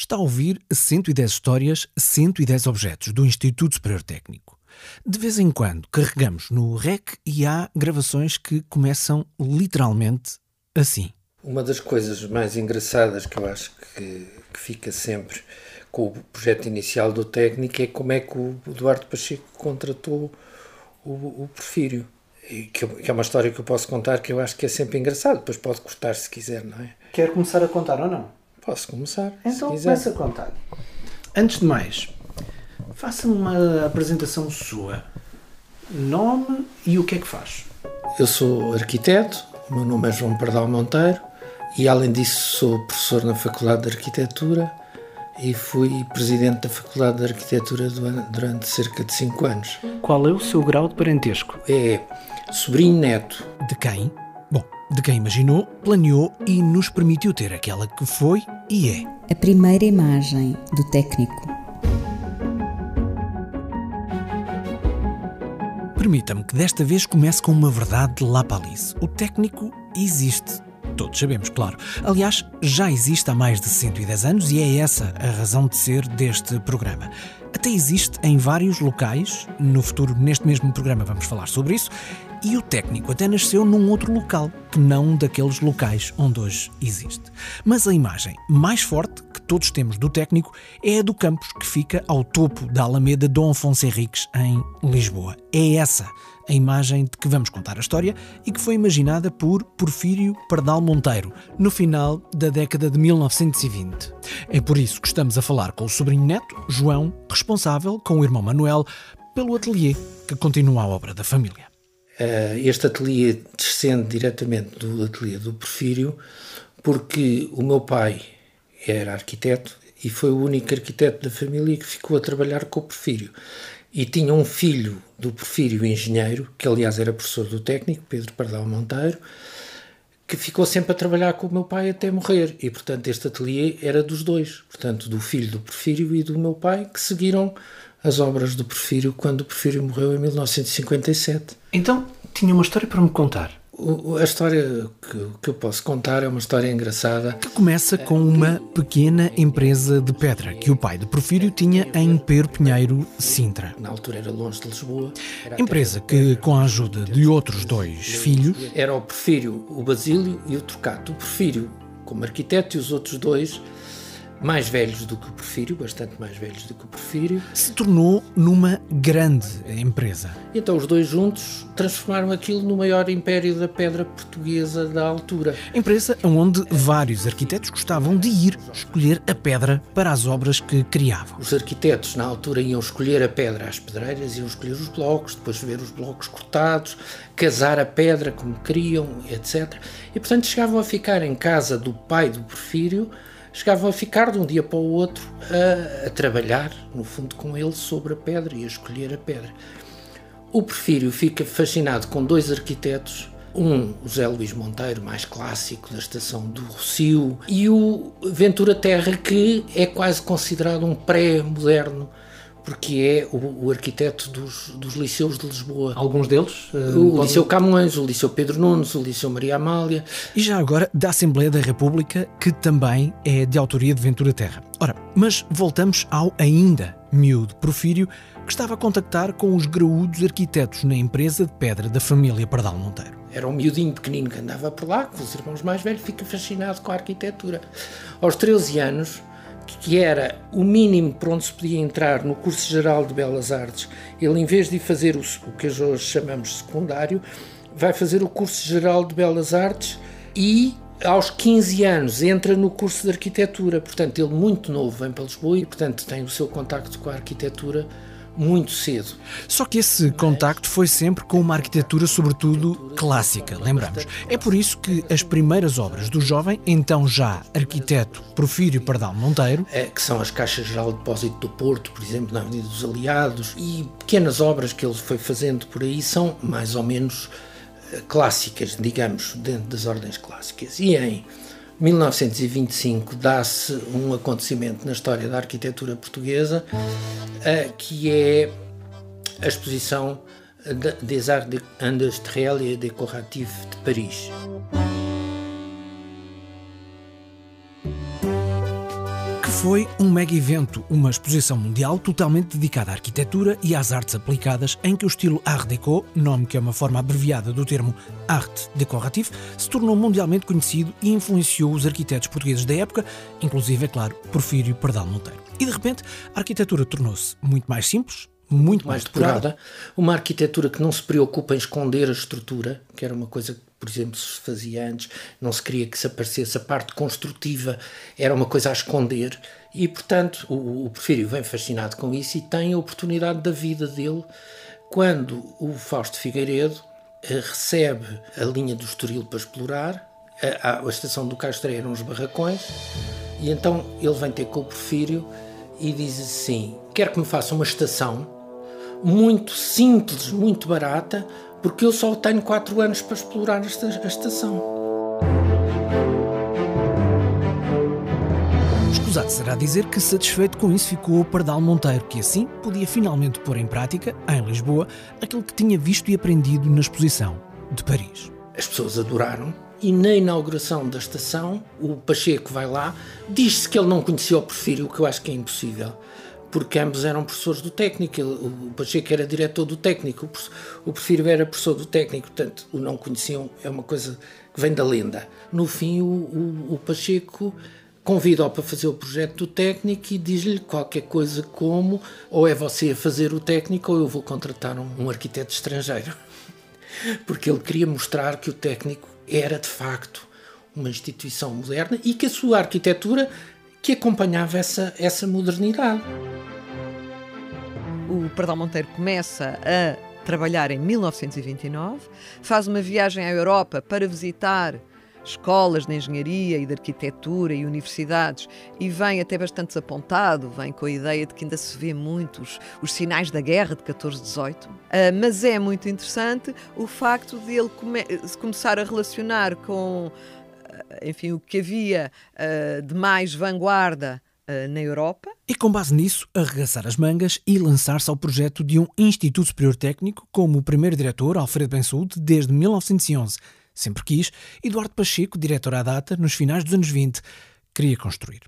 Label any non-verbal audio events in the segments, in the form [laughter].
Está a ouvir 110 histórias, 110 objetos do Instituto Superior Técnico. De vez em quando carregamos no REC e há gravações que começam literalmente assim. Uma das coisas mais engraçadas que eu acho que, que fica sempre com o projeto inicial do técnico é como é que o Eduardo Pacheco contratou o, o Porfírio. Que, que, é uma história que eu posso contar que eu acho que é sempre engraçado. Depois pode cortar se quiser, não é? Quer começar a contar ou não? Posso começar. Então começa a contar. Antes de mais, faça-me uma apresentação sua. Nome e o que é que faz? Eu sou arquiteto, o meu nome é João Pardal Monteiro e além disso sou professor na Faculdade de Arquitetura e fui presidente da Faculdade de Arquitetura durante cerca de 5 anos. Qual é o seu grau de parentesco? É sobrinho neto. De quem? De quem imaginou, planeou e nos permitiu ter aquela que foi e é. A primeira imagem do técnico. Permita-me que desta vez comece com uma verdade de La Palisse. O técnico existe. Todos sabemos, claro. Aliás, já existe há mais de 110 anos e é essa a razão de ser deste programa. Até existe em vários locais. No futuro, neste mesmo programa, vamos falar sobre isso. E o técnico até nasceu num outro local, que não daqueles locais onde hoje existe. Mas a imagem mais forte que todos temos do técnico é a do campus que fica ao topo da Alameda Dom Afonso Henriques, em Lisboa. É essa a imagem de que vamos contar a história e que foi imaginada por Porfírio Pardal Monteiro, no final da década de 1920. É por isso que estamos a falar com o sobrinho neto, João, responsável, com o irmão Manuel, pelo ateliê que continua a obra da família. Uh, este ateliê descende diretamente do ateliê do Porfírio, porque o meu pai era arquiteto e foi o único arquiteto da família que ficou a trabalhar com o Porfírio. E tinha um filho do Porfírio engenheiro, que aliás era professor do técnico, Pedro Pardal Monteiro, que ficou sempre a trabalhar com o meu pai até morrer. E, portanto, este ateliê era dos dois, portanto, do filho do Porfírio e do meu pai, que seguiram as obras do Porfírio quando o Porfírio morreu em 1957. Então, tinha uma história para me contar. O, a história que, que, eu posso contar é uma história engraçada. Que começa com uma pequena empresa de pedra que o pai de Porfírio tinha em Pero Pinheiro, Sintra. Na altura era longe de Lisboa. Empresa que, com a ajuda de outros dois filhos. Era o Porfírio, o Basílio e o Trocato. O Porfírio como arquiteto e os outros dois mais velhos do que o Porfírio, bastante mais velhos do que o Porfírio. Se tornou numa grande empresa. Então os dois juntos transformaram aquilo no maior império da pedra portuguesa da altura. Empresa onde vários arquitetos gostavam de ir escolher a pedra para as obras que criavam. Os arquitetos na altura iam escolher a pedra às pedreiras, iam escolher os blocos, depois ver os blocos cortados, casar a pedra como queriam, etc. E portanto chegavam a ficar em casa do pai do Porfírio chegavam a ficar de um dia para o outro a, a, trabalhar, no fundo, com ele sobre a pedra e a escolher a pedra. O Porfírio fica fascinado com dois arquitetos, um, o José Luís Monteiro, mais clássico da estação do Rocio, e o Ventura Terra, que é quase considerado um pré-moderno porque é o, o arquiteto dos, dos, liceus de Lisboa. Alguns deles? Uh, o Liceu Camões, o Liceu Pedro Nunes, o Liceu Maria Amália. E já agora da Assembleia da República, que também é de autoria de Ventura Terra. Ora, mas voltamos ao ainda miúdo Profírio, que estava a contactar com os graúdos arquitetos na empresa de pedra da família Pardal Monteiro. Era um miudinho pequenino que andava por lá, com os irmãos mais velhos, fica fascinado com a arquitetura. Aos 13 anos, que era o mínimo para onde se podia entrar no curso geral de Belas Artes, ele, em vez de fazer o, o que hoje chamamos secundário, vai fazer o curso geral de Belas Artes e aos 15 anos entra no curso de arquitetura. Portanto, ele muito novo vem para Lisboa e, portanto, tem o seu contacto com a arquitetura muito cedo. Só que esse contacto foi sempre com uma arquitetura, sobretudo clássica, lembramos. É por isso que as primeiras obras do jovem, então já arquiteto Porfírio Pardal Monteiro, é, que são as Caixas Geral de Depósito do Porto, por exemplo, na Avenida dos Aliados, e pequenas obras que ele foi fazendo por aí são mais ou menos eh, clássicas, digamos, dentro das ordens clássicas. E em 1925 dá-se um acontecimento na história da arquitetura portuguesa uh, que é a exposição des Arts Industriels et Décoratifs de Paris. Foi um mega evento, uma exposição mundial totalmente dedicada à arquitetura e às artes aplicadas, em que o estilo Art Deco, nome que é uma forma abreviada do termo arte decoratif, se tornou mundialmente conhecido e influenciou os arquitetos portugueses da época, inclusive, é claro, Porfírio Pardal Monteiro. E de repente, a arquitetura tornou-se muito mais simples, muito mais depurada. Uma arquitetura que não se preocupa em esconder a estrutura, que era uma coisa que, por exemplo, se fazia antes, não se queria que se aparecesse a parte construtiva, era uma coisa a esconder. E, portanto, o, o Porfírio vem fascinado com isso e tem a oportunidade da vida dele quando o Fausto Figueiredo eh, recebe a linha do Estoril para explorar, a, a, a estação do Castro eram os barracões, e então ele vem ter com o Porfírio e diz assim: quer que me faça uma estação muito simples, muito barata, porque eu só tenho 4 anos para explorar esta, a estação. Escusado será dizer que satisfeito com isso ficou o Pardal Monteiro, que assim podia finalmente pôr em prática, em Lisboa, aquilo que tinha visto e aprendido na exposição de Paris. As pessoas adoraram e na inauguração da estação, o Pacheco vai lá, diz-se que ele não conhecia o Porfírio, o que eu acho que é impossível porque ambos eram professores do técnico. O Pacheco era diretor do técnico, o Porfírio era professor do técnico, portanto, o não conheciam, é uma coisa que vem da lenda. No fim, o, o, o Pacheco convida-o para fazer o projeto do técnico e diz-lhe qualquer coisa como ou é você a fazer o técnico ou eu vou contratar um, um arquiteto estrangeiro. [laughs] Porque ele queria mostrar que o técnico era de facto uma instituição moderna e que a sua arquitetura que acompanhava essa, essa modernidade. O Pardal Monteiro começa a trabalhar em 1929, faz uma viagem à Europa para visitar escolas de engenharia e de arquitetura e universidades e vem até bastante desapontado, vem com a ideia de que ainda se vê muitos os sinais da guerra de 14-18. Uh, mas é muito interessante o facto de ele come começar a relacionar com enfim, o que havia uh, de mais vanguarda uh, na Europa. E com base nisso, arregaçar as mangas e lançar-se ao projeto de um Instituto Superior Técnico, como o primeiro diretor, Alfredo Bensaúde, desde 1911. Sempre quis, Eduardo Pacheco, diretor à data, nos finais dos anos 20, queria construir.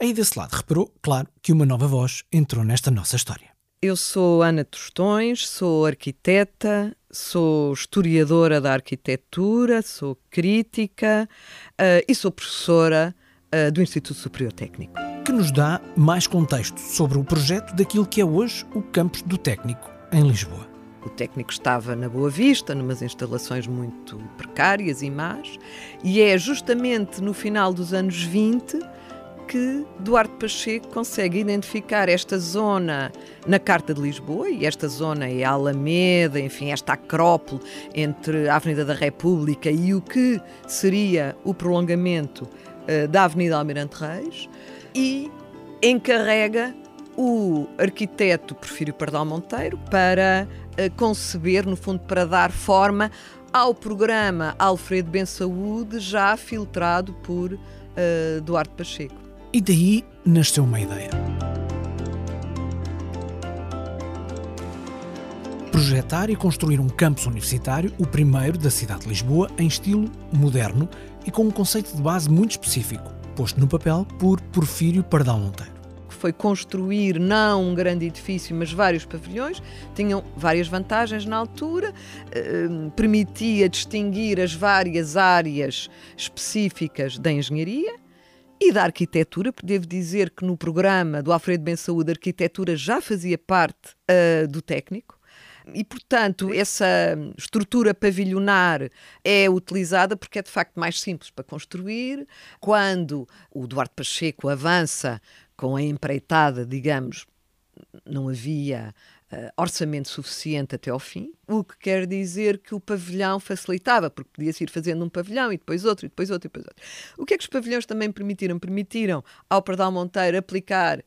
Aí desse lado reparou, claro, que uma nova voz entrou nesta nossa história. Eu sou Ana Tostões, sou arquiteta, sou historiadora da arquitetura, sou crítica uh, e sou professora uh, do Instituto Superior Técnico. Que nos dá mais contexto sobre o projeto daquilo que é hoje o campus do técnico em Lisboa. O técnico estava na Boa Vista, numas instalações muito precárias e más, e é justamente no final dos anos 20 que Duarte Pacheco consegue identificar esta zona na Carta de Lisboa, e esta zona é a Alameda, enfim, esta acrópole entre a Avenida da República e o que seria o prolongamento uh, da Avenida Almirante Reis, e encarrega o arquiteto Porfírio Pardal Monteiro para uh, conceber, no fundo, para dar forma ao programa Alfredo Ben Saúde, já filtrado por uh, Duarte Pacheco. E daí nasceu uma ideia. Projetar e construir um campus universitário, o primeiro da cidade de Lisboa, em estilo moderno e com um conceito de base muito específico, posto no papel por Porfírio Pardal Monteiro foi construir não um grande edifício, mas vários pavilhões, tinham várias vantagens na altura, eh, permitia distinguir as várias áreas específicas da engenharia e da arquitetura, devo dizer que no programa do Alfredo Ben Saúde a arquitetura já fazia parte uh, do técnico. E, portanto, essa estrutura pavilionar é utilizada porque é de facto mais simples para construir. Quando o Duarte Pacheco avança com a empreitada, digamos, não havia orçamento suficiente até ao fim, o que quer dizer que o pavilhão facilitava, porque podia-se ir fazendo um pavilhão e depois outro, e depois outro, e depois outro. O que é que os pavilhões também permitiram? Permitiram ao Pardal Monteiro aplicar,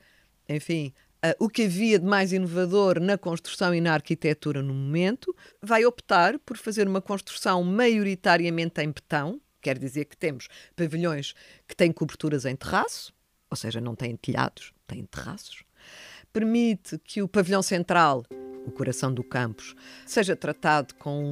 enfim, Uh, o que havia de mais inovador na construção e na arquitetura no momento, vai optar por fazer uma construção maioritariamente em betão, quer dizer que temos pavilhões que têm coberturas em terraço, ou seja, não têm telhados, têm terraços, permite que o pavilhão central o coração do campus, seja tratado com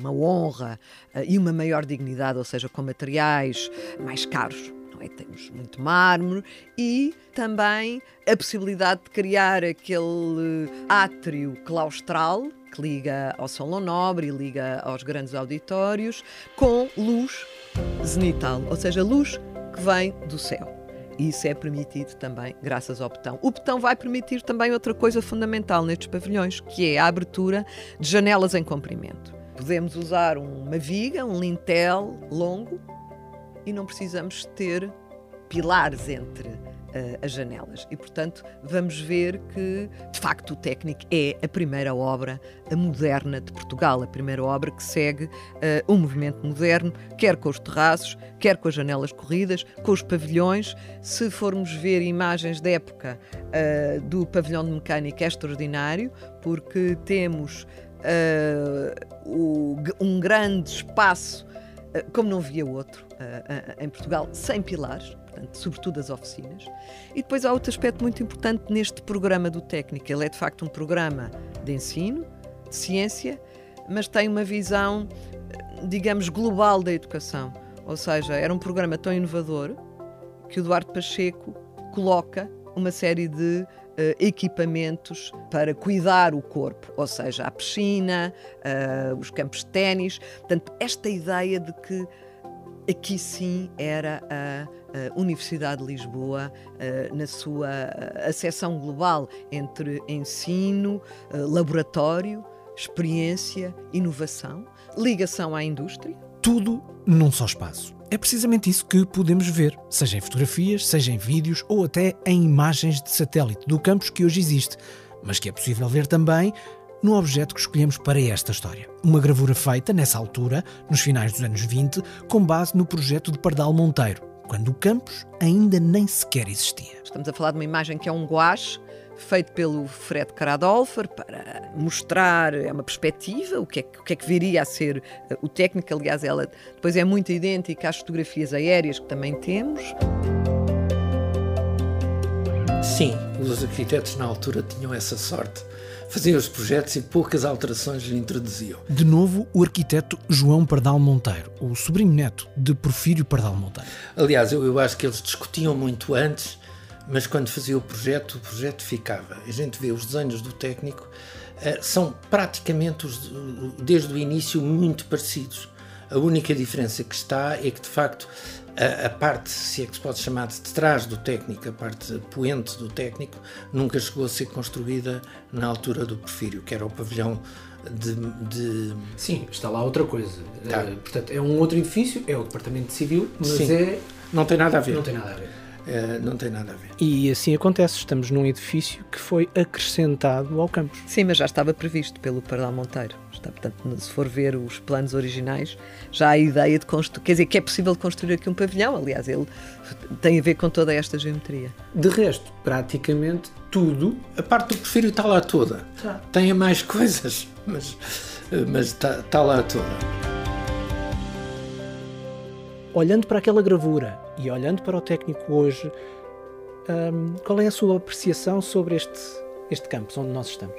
uma honra uh, e uma maior dignidade, ou seja, com materiais mais caros. é? Temos muito mármore e também a possibilidade de criar aquele átrio claustral que liga ao Salão Nobre e liga aos grandes auditórios com luz zenital, ou seja, luz que vem do céu. E isso é permitido também graças ao betão. O betão vai permitir também outra coisa fundamental nestes pavilhões, que é a abertura de janelas em comprimento. Podemos usar uma viga, um lintel longo e não precisamos ter pilares entre uh, as janelas. E, portanto, vamos ver que, de facto, o Técnico é a primeira obra moderna de Portugal, a primeira obra que segue uh, um movimento moderno, quer com os terraços, quer com as janelas corridas, com os pavilhões. Se formos ver imagens da época uh, do pavilhão de mecânica, é extraordinário, porque temos o, um grande espaço como não via outro em Portugal, sem pilares, portanto, sobretudo as oficinas. E depois há outro aspecto muito importante neste programa do técnico. Ele é de facto um programa de ensino, de ciência, mas tem uma visão, digamos, global da educação. Ou seja, era um programa tão inovador que o Duarte Pacheco coloca uma série de uh, equipamentos para cuidar o corpo, ou seja, a piscina, uh, os campos de ténis. Portanto, esta ideia de que aqui sim era a Universidade de Lisboa na sua acessão global entre ensino, laboratório, experiência, inovação, ligação à indústria. Tudo num só espaço. É precisamente isso que podemos ver, seja em fotografias, seja em vídeos ou até em imagens de satélite do campus que hoje existe, mas que é possível ver também no objeto que escolhemos para esta história. Uma gravura feita, nessa altura, nos finais dos anos 20, com base no projeto de Pardal Monteiro, quando o campus ainda nem sequer existia. Estamos a falar de uma imagem que é um guache feito pelo Fred Caradolfer para mostrar, é uma perspectiva, o que é, o que, é que viria a ser eh, o técnico. Aliás, ela depois é muito idêntica às fotografias aéreas que também temos. Sim, os arquitetos na altura tinham essa sorte faziam os projetos e poucas alterações lhe introduziam. De novo, o arquiteto João Pardal Monteiro, o sobrinho neto de Porfírio Pardal Monteiro. Aliás, eu, eu acho que eles discutiam muito antes, mas quando fazia o projeto, o projeto ficava. A gente vê os desenhos do técnico, uh, são praticamente, os, desde o início, muito parecidos. A única diferença que está é que, de facto, a, a, parte, se é que se pode chamar de trás do técnico, a parte poente do técnico, nunca chegou a ser construída na altura do Porfírio, que era o pavilhão de. de... Sim, está lá outra coisa. Tá. Uh, portanto, é um outro edifício, é o Departamento Civil, mas Sim. é. Não tem nada a ver. Não tem nada a ver. Uh, não tem nada a ver. E assim acontece, estamos num edifício que foi acrescentado ao campus. Sim, mas já estava previsto pelo Pardal Monteiro. Está, portanto, se for ver os planos originais, já há a ideia de construir, quer dizer, que é possível construir aqui um pavilhão, aliás, ele tem a ver com toda esta geometria. De resto, praticamente tudo. A parte do perfil está lá toda. Tá. Tem mais [laughs] coisas, mas, mas está, está lá toda olhando para aquela gravura e olhando para o técnico hoje, um, qual é a sua apreciação sobre este, este campus onde nós estamos?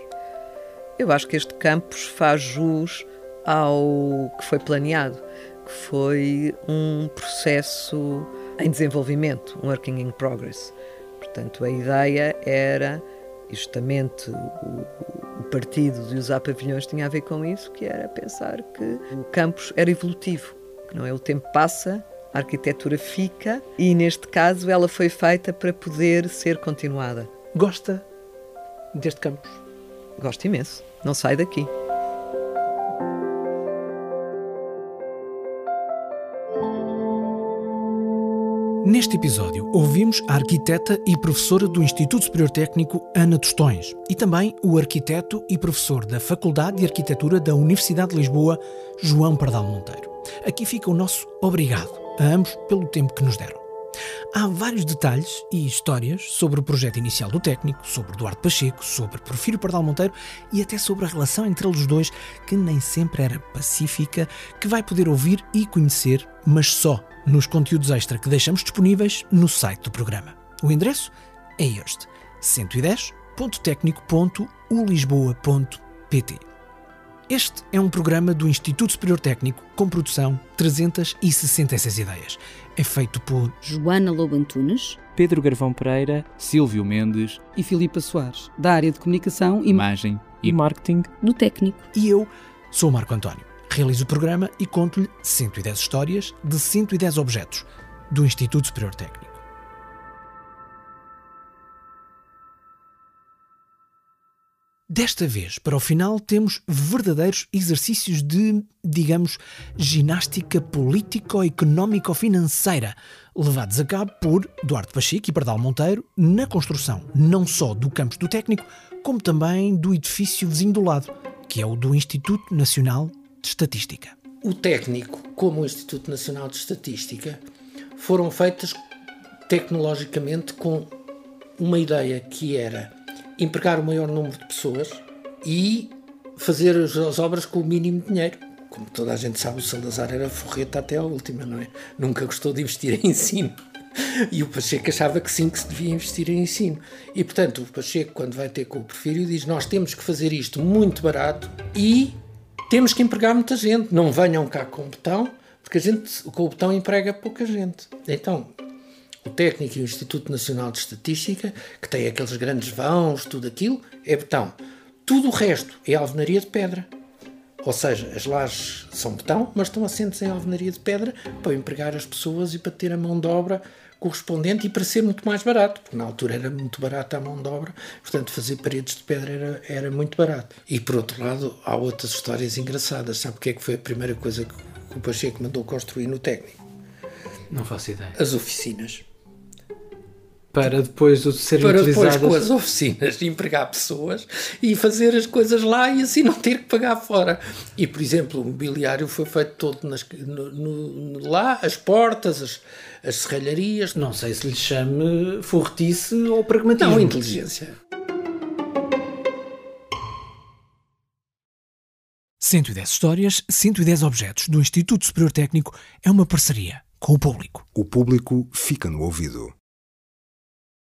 Eu acho que este campus faz jus ao que foi planeado, que foi um processo em desenvolvimento, um working in progress. Portanto, a ideia era justamente o, o, partido de usar pavilhões tinha a ver com isso, que era pensar que o campus era evolutivo não é? O tempo passa, a arquitetura fica e neste caso ela foi feita para poder ser continuada. Gosta deste campus? Gosto imenso. Não sai daqui. Neste episódio, ouvimos a arquiteta e professora do Instituto Superior Técnico Ana Tostões e também o arquiteto e professor da Faculdade de Arquitetura da Universidade de Lisboa, João Pardal Monteiro. Aqui fica o nosso obrigado a ambos pelo tempo que nos deram. Há vários detalhes e histórias sobre o projeto inicial do técnico, sobre Duarte Pacheco, sobre Porfírio Pardal Monteiro e até sobre a relação entre eles dois, que nem sempre era pacífica, que vai poder ouvir e conhecer, mas só nos conteúdos extra que deixamos disponíveis no site do programa. O endereço é este: 110.tecnico.ulisboa.pt. Este é um programa do Instituto Superior Técnico com produção 366 ideias. É feito por Joana Lobo Antunes, Pedro Garvão Pereira, Silvio Mendes e Filipa Soares, da área de comunicação e Imagem e Marketing do técnico. e eu sou o Marco António. Realizo o programa e conto-lhe 110 histórias de 110 objetos do Instituto Superior Técnico. Desta vez, para o final, temos verdadeiros exercícios de, digamos, ginástica político-económico-financeira, levados a cabo por Duarte Pacheco e Pardal Monteiro na construção não só do campus do técnico, como também do edifício vizinho do lado, que é o do Instituto Nacional de Estatística. O técnico, como o Instituto Nacional de Estatística, foram feitas tecnologicamente com uma ideia que era empregar o maior número de pessoas e fazer as, as obras com o mínimo de dinheiro. Como toda a gente sabe, o Salazar era forreta até à última, não é? Nunca gostou de investir em ensino. E o Pacheco achava que sim, que se devia investir em ensino. E, portanto, o Pacheco, quando vai ter com o Porfírio, diz: Nós temos que fazer isto muito barato e temos que empregar muita gente. Não venham cá com o botão, porque a gente, com o botão, emprega pouca gente. Então, o técnico e o Instituto Nacional de Estatística, que tem aqueles grandes vãos, tudo aquilo, é betão. Tudo o resto é alvenaria de pedra. Ou seja, as lajes são betão, mas estão assentes em alvenaria de pedra para empregar as pessoas e para ter a mão de obra correspondente e para ser muito mais barato, porque na altura era muito barato a mão de obra, portanto fazer paredes de pedra era, era muito barato. E por outro lado, há outras histórias engraçadas. Sabe o que é que foi a primeira coisa que o Pacheco mandou construir no técnico? Não faço ideia. As oficinas. Para depois de serem para depois utilizadas. com as oficinas empregar pessoas e fazer as coisas lá e assim não ter que pagar fora. E, por exemplo, o mobiliário foi feito todo nas, no, no- lá, as portas, as, as serralharias. Não sei se lhe chame forretice ou pragmatismo. Não, inteligência. 110 histórias, 110 objetos do Instituto Superior Técnico é uma parceria com o público. O público fica no ouvido.